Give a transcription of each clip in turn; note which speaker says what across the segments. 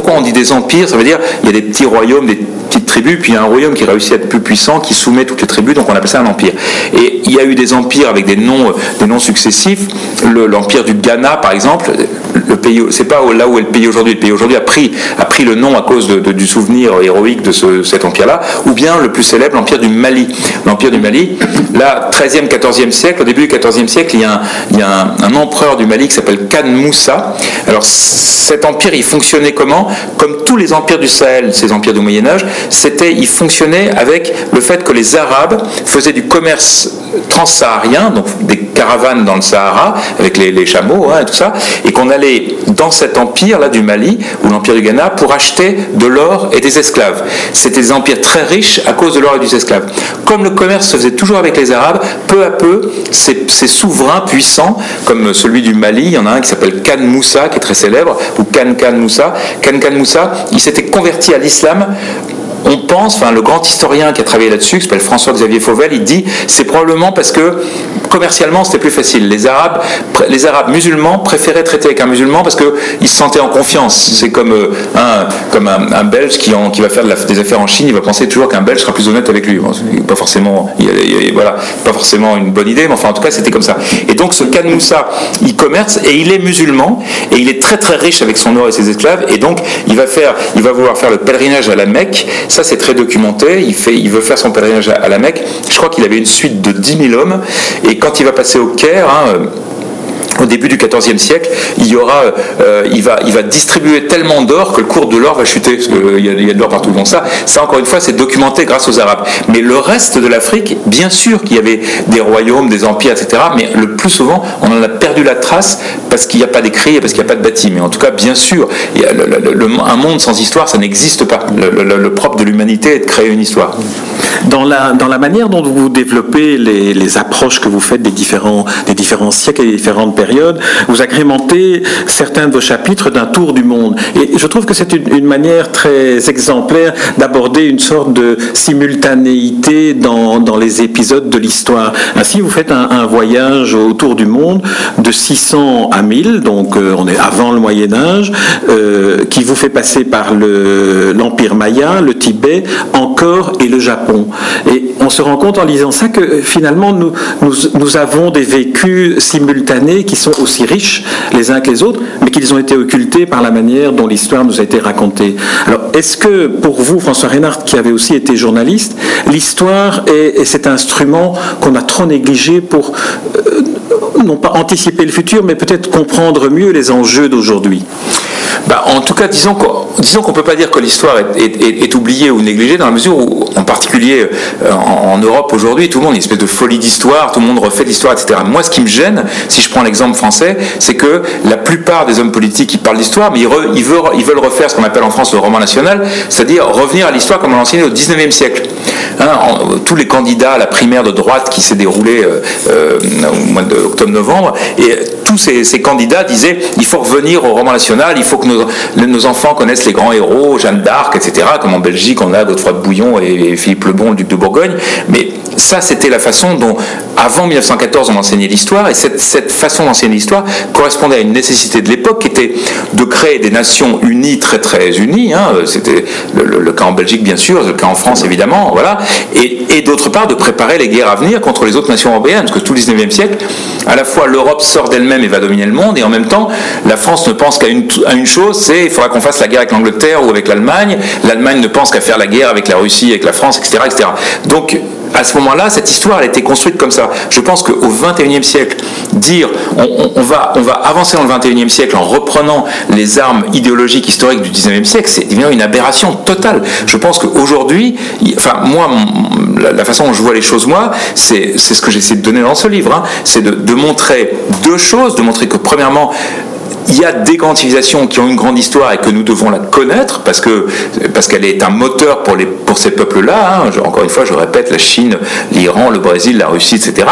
Speaker 1: pourquoi on dit des empires Ça veut dire il y a des petits royaumes, des petites tribus, puis il y a un royaume qui réussit à être plus puissant, qui soumet toutes les tribus, donc on appelle ça un empire. Et il y a eu des empires avec des noms, des noms successifs. L'empire du Ghana, par exemple, le pays, c'est pas là où est le pays aujourd'hui. Le pays aujourd'hui a pris, a pris le nom à cause du souvenir héroïque de cet empire-là, ou bien le plus célèbre, l'empire du Mali. L'empire du Mali, là, 13e, 14e siècle, au début du 14e siècle, il y a un, empereur du Mali qui s'appelle Khan Moussa. Alors cet empire, il fonctionnait comment? Comme tous les empires du Sahel, ces empires du Moyen Âge, c'était, il fonctionnait avec le fait que les Arabes faisaient du commerce transsaharien, donc des caravanes dans le Sahara avec les, chameaux hein, et tout ça, et qu'on allait dans cet empire là du Mali ou l'empire du Ghana pour acheter de l'or et des esclaves. C'était des empires très riches à cause de l'or et des esclaves. Comme le commerce se faisait toujours avec les Arabes, peu à peu, ces, souverains puissants, comme celui du Mali, il y en a un qui s'appelle Khan Moussa, qui est très célèbre, ou Khan Khan Moussa. Khan Khan Moussa, il s'était converti à l'islam on pense, enfin le grand historien qui a travaillé là-dessus, qui s'appelle François-Xavier Fauvel, il dit c'est probablement parce que commercialement c'était plus facile. Les Arabes, musulmans préféraient traiter avec un musulman parce qu'ils se sentaient en confiance. C'est comme, euh, un, Belge qui, va faire des affaires en Chine, il va penser toujours qu'un Belge sera plus honnête avec lui. pas forcément, voilà, pas forcément une bonne idée, mais enfin en tout cas c'était comme ça. Et donc ce Khan Moussa, il commerce et il est musulman et il est très très riche avec son or et ses esclaves et donc il va vouloir faire le pèlerinage à la Mecque ça, c'est très documenté. Il, veut faire son pèlerinage à, la Mecque. Je crois qu'il avait une suite de 10 000 hommes. Et quand il va passer au Caire, hein, au début du XIVe siècle, il, y aura, euh, il, va, il va distribuer tellement d'or que le cours de l'or va chuter, parce qu'il y, a de l'or partout. Donc ça, ça, encore une fois, c'est documenté grâce aux Arabes. Mais le reste de l'Afrique, bien sûr qu'il y avait des royaumes, des empires, etc., mais le plus souvent, on en a perdu la trace parce qu'il n'y a pas d'écrit et parce qu'il n'y a pas de bâti. Mais en tout cas, bien sûr, il y a un monde sans histoire, ça n'existe pas. Le, propre de l'humanité est de créer une histoire.
Speaker 2: Dans la, dans la manière dont vous développez les, les approches que vous faites des différents, des différents siècles et des différentes périodes, vous agrémentez certains de vos chapitres d'un tour du monde. Et je trouve que c'est une, manière très exemplaire d'aborder une sorte de simultanéité dans, les épisodes de l'histoire. Ainsi, vous faites un, voyage autour du monde de 600 à 1000, donc euh, on est avant le Moyen Âge, euh, qui vous fait passer par l'Empire Maya, le Tibet, encore et le Japon. Et on se rend compte en lisant ça que finalement nous, nous, nous avons des vécus simultanés qui sont aussi riches les uns que les autres, mais qu'ils ont été occultés par la manière dont l'histoire nous a été racontée. Alors, est-ce que pour vous, François Reynard, qui avez aussi été journaliste, l'histoire est, cet instrument qu'on a trop négligé pour euh, non pas anticiper le futur, mais peut-être comprendre mieux les enjeux d'aujourd'hui?
Speaker 1: Bah, En tout cas, disons qu'on disons qu'on peut pas dire que l'histoire est, oubliée ou négligée, dans la mesure où, en particulier euh, en, Europe aujourd'hui, tout le monde a une espèce de folie d'histoire, tout le monde refait l'histoire, etc. Moi, ce qui me gêne, si je prends l'exemple français, c'est que la plupart des hommes politiques qui parlent d'histoire, mais ils, ils, veulent, ils, veulent, refaire ce qu'on appelle en France le roman national, c'est-à-dire revenir à l'histoire comme on l'enseignait au 19e siècle. Hein, tous les candidats à la primaire de droite qui s'est déroulée euh, euh, au mois d'octobre-novembre, et tous ces, candidats disaient il faut revenir au roman national, il faut que nos, nos enfants connaissent les grands héros, Jeanne d'Arc, etc., comme en Belgique on a Godefroy de Bouillon et, Philippe le Bon, le duc de Bourgogne, mais ça c'était la façon dont, avant 1914, on enseignait l'histoire, et cette, façon d'enseigner l'histoire correspondait à une nécessité de l'époque qui était de créer des nations unies, très très unies, hein, c'était le, cas en Belgique bien sûr, le cas en France évidemment, voilà, et, d'autre part de préparer les guerres à venir contre les autres nations européennes, parce que tout le 19e siècle, à la fois l'Europe sort d'elle-même et va dominer le monde, et en même temps, la France ne pense qu'à une, une, chose, c'est il faudra qu'on fasse la guerre avec l'Angleterre ou avec l'Allemagne, l'Allemagne ne pense qu'à faire la guerre avec la Russie, avec la France, etc. etc. Donc, à ce moment-là, cette histoire elle été construite comme ça. Je pense qu'au XXIe siècle, dire on, va, on va avancer dans le XXIe siècle en reprenant les armes idéologiques historiques du XIXe siècle, c'est évidemment une aberration totale. Je pense qu'aujourd'hui, enfin moi, la, façon dont je vois les choses moi, c'est ce que j'essaie de donner dans ce livre, hein. c'est de montrer deux choses, de montrer que premièrement, il y a des grandes civilisations qui ont une grande histoire et que nous devons la connaître parce que parce qu'elle est un moteur pour les pour ces peuples-là. Hein. Encore une fois, je répète, la Chine, l'Iran, le Brésil, la Russie, etc.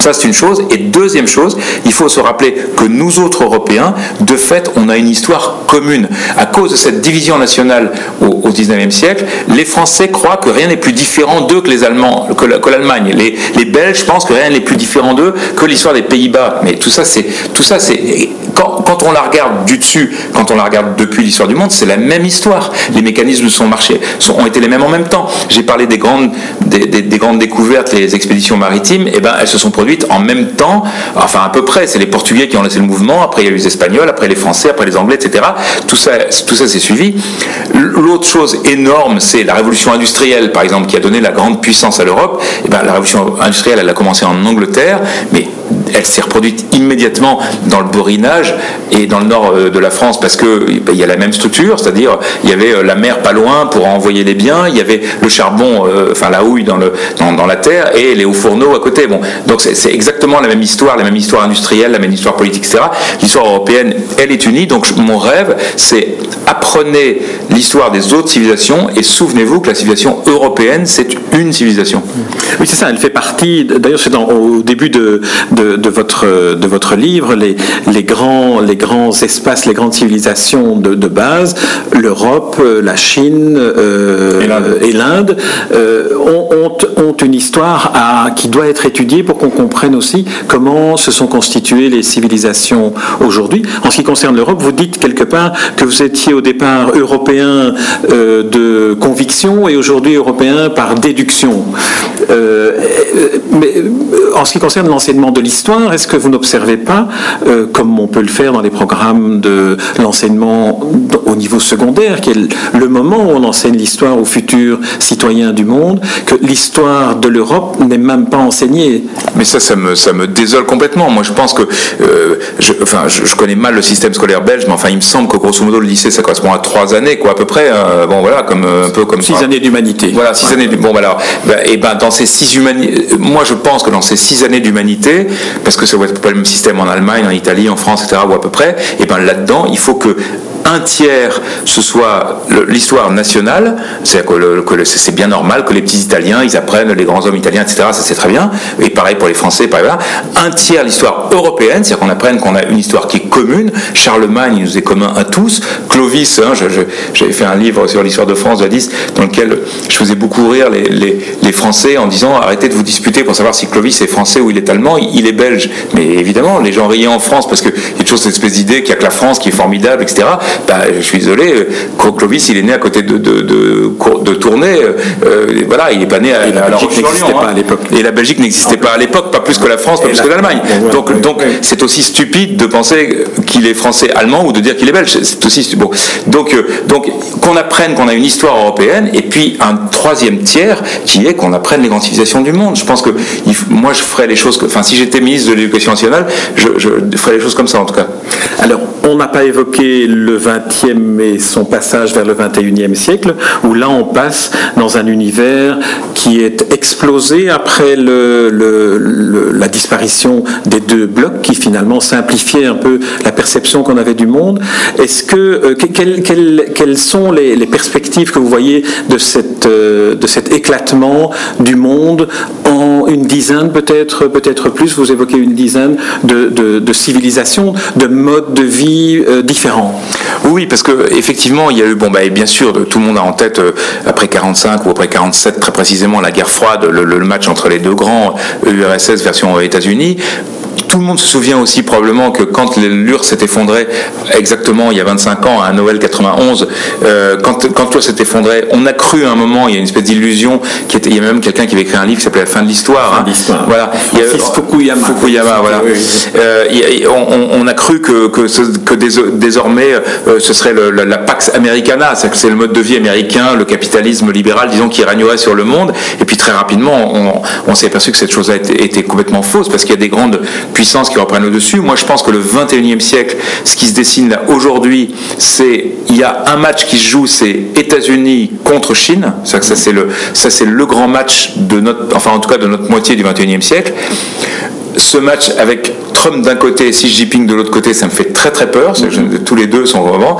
Speaker 1: Ça, c'est une chose. Et deuxième chose, il faut se rappeler que nous autres Européens, de fait, on a une histoire commune. À cause de cette division nationale au, XIXe siècle, les Français croient que rien n'est plus différent d'eux que les Allemands, que l'Allemagne. Les, les Belges pensent que rien n'est plus différent d'eux que l'histoire des Pays-Bas. Mais tout ça, c'est tout ça, c'est quand, on la regarde du dessus, quand on la regarde depuis l'histoire du monde, c'est la même histoire. Les mécanismes sont marchés, ont été les mêmes en même temps. J'ai parlé des grandes, des, grandes découvertes, les expéditions maritimes, et eh ben elles se sont produites en même temps, enfin à peu près. C'est les Portugais qui ont laissé le mouvement, après il y a eu les Espagnols, après les Français, après les Anglais, etc. Tout ça, tout ça s'est suivi. L'autre chose énorme, c'est la révolution industrielle, par exemple, qui a donné la grande puissance à l'Europe. Eh ben, la révolution industrielle, elle a commencé en Angleterre, mais elle s'est reproduite immédiatement dans le borinage et dans le nord euh, de la France parce que ben, il y a la même structure, c'est-à-dire il y avait euh, la mer pas loin pour envoyer les biens, il y avait le charbon, euh, enfin la houille dans, la terre et les hauts fourneaux à côté. Bon, donc c'est exactement la même histoire, la même histoire industrielle, la même histoire politique, etc. L'histoire européenne, elle est unie. Donc mon rêve, c'est apprenez l'histoire des autres civilisations et souvenez-vous que la civilisation européenne, c'est une civilisation.
Speaker 2: Oui, c'est ça. Elle fait partie. D'ailleurs, c'est au début de, de de, votre, de votre livre, les, les, grands, les grands espaces, les grandes civilisations de, de base, l'Europe, la Chine euh, et l'Inde, euh, ont, ont, une histoire à, qui doit être étudiée pour qu'on comprenne aussi comment se sont constituées les civilisations aujourd'hui. En ce qui concerne l'Europe, vous dites quelque part que vous étiez au départ européen euh, de conviction et aujourd'hui européen par déduction. mais en ce qui concerne l'enseignement de l'histoire, est-ce que vous n'observez pas, euh, comme on peut le faire dans les programmes de l'enseignement au niveau secondaire, qui est le moment où on enseigne l'histoire aux futurs citoyens du monde, que l'histoire de l'Europe n'est même pas enseignée?
Speaker 1: Ça me désole complètement. Moi, je pense que, euh, je, enfin, je, connais mal le système scolaire belge, mais enfin, il me semble que grosso modo, le lycée, ça correspond à trois années, quoi, à peu près. Hein. bon, voilà, comme un peu comme
Speaker 2: six années d'humanité.
Speaker 1: Voilà, six années. Bon, ben alors, ben, et ben, dans ces six humanités, moi, je pense que dans ces six années d'humanité, parce que ça va être pas le même système en Allemagne, en Italie, en France, etc., ou à peu près, et ben là-dedans, il faut que un tiers ce soit l'histoire nationale, c'est-à-dire que, c'est bien normal que les petits Italiens, ils apprennent les grands hommes italiens, etc., ça c'est très bien, et pareil pour les Français, pareil là. Un tiers l'histoire européenne, c'est-à-dire qu'on apprenne qu'on a une histoire qui est commune, Charlemagne, il nous est commun à tous, Clovis, hein, j'avais fait un livre sur l'histoire de France, jadis, dans lequel je faisais beaucoup rire les, les, Français en disant arrêtez de vous disputer pour savoir si Clovis est français ou il est allemand, il, est belge. Mais évidemment, les gens riaient en France parce qu'il y a toujours cette espèce d'idée qu'il n'y a que la France qui est formidable, etc. Bah, je suis désolé, euh, Clovis, il est né à côté de, de, de, de Tournai. Euh, euh, voilà, il n'est pas né à,
Speaker 2: la Belgique n'existait pas à hein. l'époque.
Speaker 1: Et la Belgique n'existait pas à l'époque, pas plus que la France, pas plus que l'Allemagne. Donc, donc c'est aussi stupide de penser qu'il est français-allemand ou de dire qu'il est belge. C'est aussi bon. Donc, donc qu'on apprenne qu'on a une histoire européenne et puis un troisième tiers qui est qu'on apprenne les grandes civilisations du monde. Je pense que moi, je ferais les choses. enfin, si j'étais ministre de l'Éducation nationale, je, je ferais les choses comme ça en tout cas.
Speaker 2: Alors, on n'a pas évoqué le 20e et son passage vers le 21e siècle, où là on passe dans un univers qui est explosé après la disparition des deux blocs, qui finalement simplifiait un peu la perception qu'on avait du monde. Est-ce que euh, quelles, sont les, perspectives que vous voyez euh, de cet éclatement du monde en une dizaine peut-être, peut-être plus? Vous évoquez une dizaine de civilisations, de modes de vie euh, différents.
Speaker 1: Oui, parce que effectivement, il y a eu, bon, bah, bien sûr, tout le monde a en tête euh, après 45 ou après 47 très précisément la guerre froide, le, match entre les deux grands URSS version États-Unis tout le monde se souvient aussi probablement que quand l'URSS s'est effondré, exactement il y a 25 ans, à Noël 91, euh, quand, quand l'URSS s'est effondré, on a cru à un moment, il y a une espèce d'illusion, qui était, il y a même quelqu'un qui avait écrit un livre qui s'appelait La fin de l'histoire.
Speaker 2: Hein. Voilà. Il y a,
Speaker 1: Fukuyama. Fukuyama, voilà. Euh, on, a cru que, que, que désormais euh, ce serait la, Pax Americana, c'est c'est le mode de vie américain, le capitalisme libéral, disons, qui régnerait sur le monde. Et puis très rapidement, on, on s'est aperçu que cette chose-là était, était complètement fausse, parce qu'il y a des grandes puissances qui reprennent le dessus. Moi, je pense que le 21e siècle, ce qui se dessine là aujourd'hui, c'est il y a un match qui se joue, c'est États-Unis contre Chine. Ça, c'est le, ça c'est le grand match de notre, enfin en tout cas de notre moitié du 21e siècle. Ce match avec Trump d'un côté et Xi Jinping de l'autre côté, ça me fait très très peur. tous les deux sont vraiment.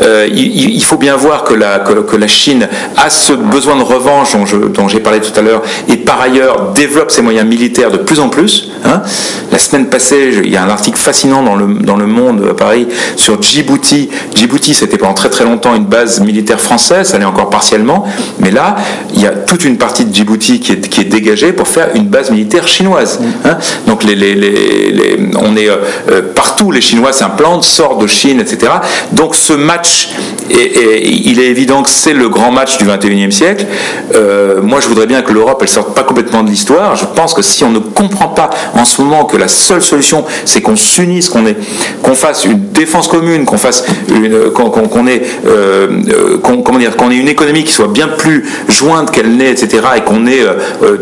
Speaker 1: Euh, il, faut bien voir que la, que, la Chine a ce besoin de revanche dont, j'ai parlé tout à l'heure et par ailleurs développe ses moyens militaires de plus en plus. Hein. La semaine passée, il y a un article fascinant dans le, dans le Monde à Paris sur Djibouti. Djibouti, c'était pendant très très longtemps une base militaire française, ça l'est encore partiellement, mais là, il y a toute une partie de Djibouti qui est, qui est dégagée pour faire une base militaire chinoise. Hein. Donc les, les on est partout, les Chinois s'implantent, sortent de Chine, etc. Donc ce match, il est évident que c'est le grand match du 21e siècle. moi, je voudrais bien que l'Europe, elle sorte pas complètement de l'histoire. Je pense que si on ne comprend pas en ce moment que la seule solution, c'est qu'on s'unisse, qu'on fasse une défense commune, qu'on fasse ait, comment dire, qu'on ait une économie qui soit bien plus jointe qu'elle n'est, etc., et qu'on ait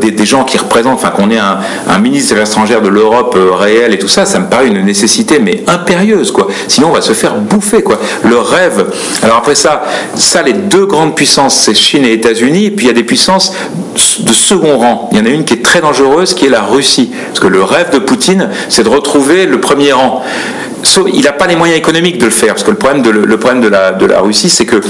Speaker 1: des, gens qui représentent, enfin qu'on ait un, ministre de l'étranger de l'Europe réel et tout ça, ça me paraît une nécessité, mais impérieuse, quoi. Sinon, on va se faire bouffer, quoi. Le rêve. Alors après ça, ça, les deux grandes puissances, c'est Chine et États-Unis, et puis il y a des puissances de second rang. Il y en a une qui est très dangereuse, qui est la Russie. Parce que le rêve de Poutine, c'est de retrouver le premier rang il n'a pas les moyens économiques de le faire, parce que le problème de, la, Russie, c'est que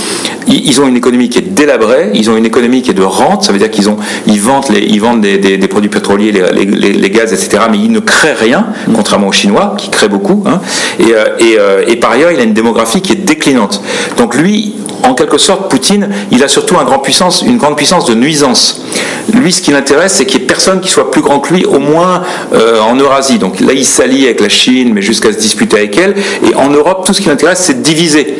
Speaker 1: ils ont une économie qui est délabrée, ils ont une économie qui est de rente, ça veut dire qu'ils vendent, des, produits pétroliers, les, gaz, etc., mais ils ne créent rien, contrairement aux Chinois, qui créent beaucoup. Hein, et, euh, euh, et, par ailleurs, il a une démographie qui est déclinante. Donc lui, en quelque sorte, Poutine, il a surtout une grande puissance de nuisance. Lui, ce qui l'intéresse, c'est qu'il n'y ait personne qui soit plus grand que lui, au moins euh, en Eurasie. Donc là, il s'allie avec la Chine, mais jusqu'à se disputer avec elle. Et en Europe, tout ce qui l'intéresse, c'est de diviser.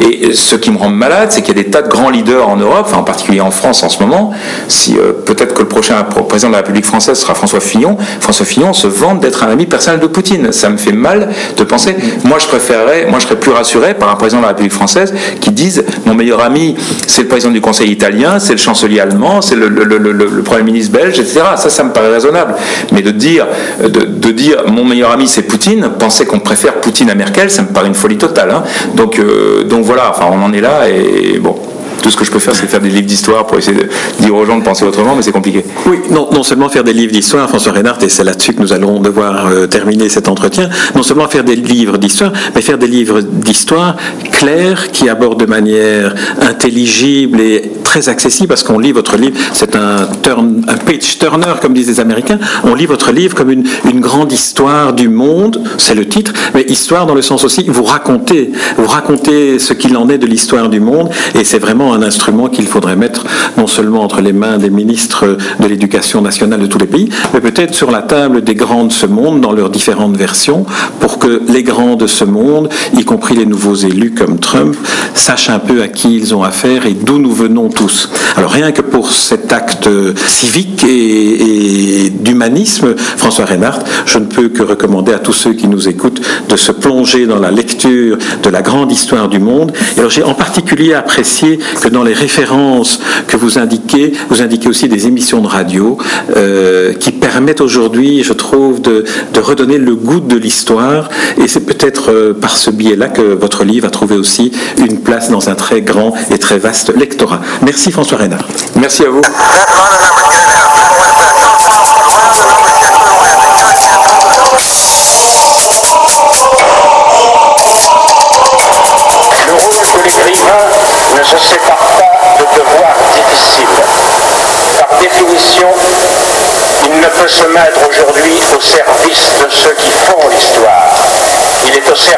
Speaker 1: Et ce qui me rend malade, c'est qu'il y a des tas de grands leaders en Europe, en particulier en France en ce moment. Si euh, peut-être que le prochain président de la République française sera François Fillon, François Fillon se vante d'être un ami personnel de Poutine. Ça me fait mal de penser. Moi, je préférerais, moi, je serais plus rassuré par un président de la République française qui dise mon meilleur ami, c'est le président du Conseil italien, c'est le chancelier allemand, c'est le, Premier ministre belge, etc. Ça, ça me paraît raisonnable. Mais de dire, de, dire mon meilleur ami, c'est Poutine, penser qu'on préfère Poutine à Merkel, ça me paraît une folie totale. Hein. Donc, euh, donc voilà, enfin, on en est là et bon tout ce que je peux faire, c'est faire des livres d'histoire pour essayer de dire aux gens de penser autrement, mais c'est compliqué.
Speaker 2: Oui, non, non seulement faire des livres d'histoire, François Reynard, et c'est là-dessus que nous allons devoir euh, terminer cet entretien, non seulement faire des livres d'histoire, mais faire des livres d'histoire clairs qui abordent de manière intelligible et très accessible, parce qu'on lit votre livre, c'est un, turn, un page turner, comme disent les Américains, on lit votre livre comme une, une grande histoire du monde, c'est le titre, mais histoire dans le sens aussi, vous racontez, vous racontez ce qu'il en est de l'histoire du monde, et c'est vraiment un instrument qu'il faudrait mettre non seulement entre les mains des ministres de l'éducation nationale de tous les pays, mais peut-être sur la table des grands de ce monde dans leurs différentes versions, pour que les grands de ce monde, y compris les nouveaux élus comme Trump, sachent un peu à qui ils ont affaire et d'où nous venons tous. Alors rien que pour cet acte civique et, d'humanisme, François Reinhardt, je ne peux que recommander à tous ceux qui nous écoutent de se plonger dans la lecture de la grande histoire du monde. Alors j'ai en particulier apprécié que dans les références que vous indiquez, vous indiquez aussi des émissions de radio euh, qui permettent aujourd'hui, je trouve, de, redonner le goût de l'histoire. Et c'est peut-être euh, par ce biais-là que votre livre a trouvé aussi une place dans un très grand et très vaste lectorat. Merci François Reynard.
Speaker 1: Merci à vous.
Speaker 3: Ne peut se mettre aujourd'hui au service de ceux qui font l'histoire. Il est au service de ceux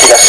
Speaker 3: qui la subissent.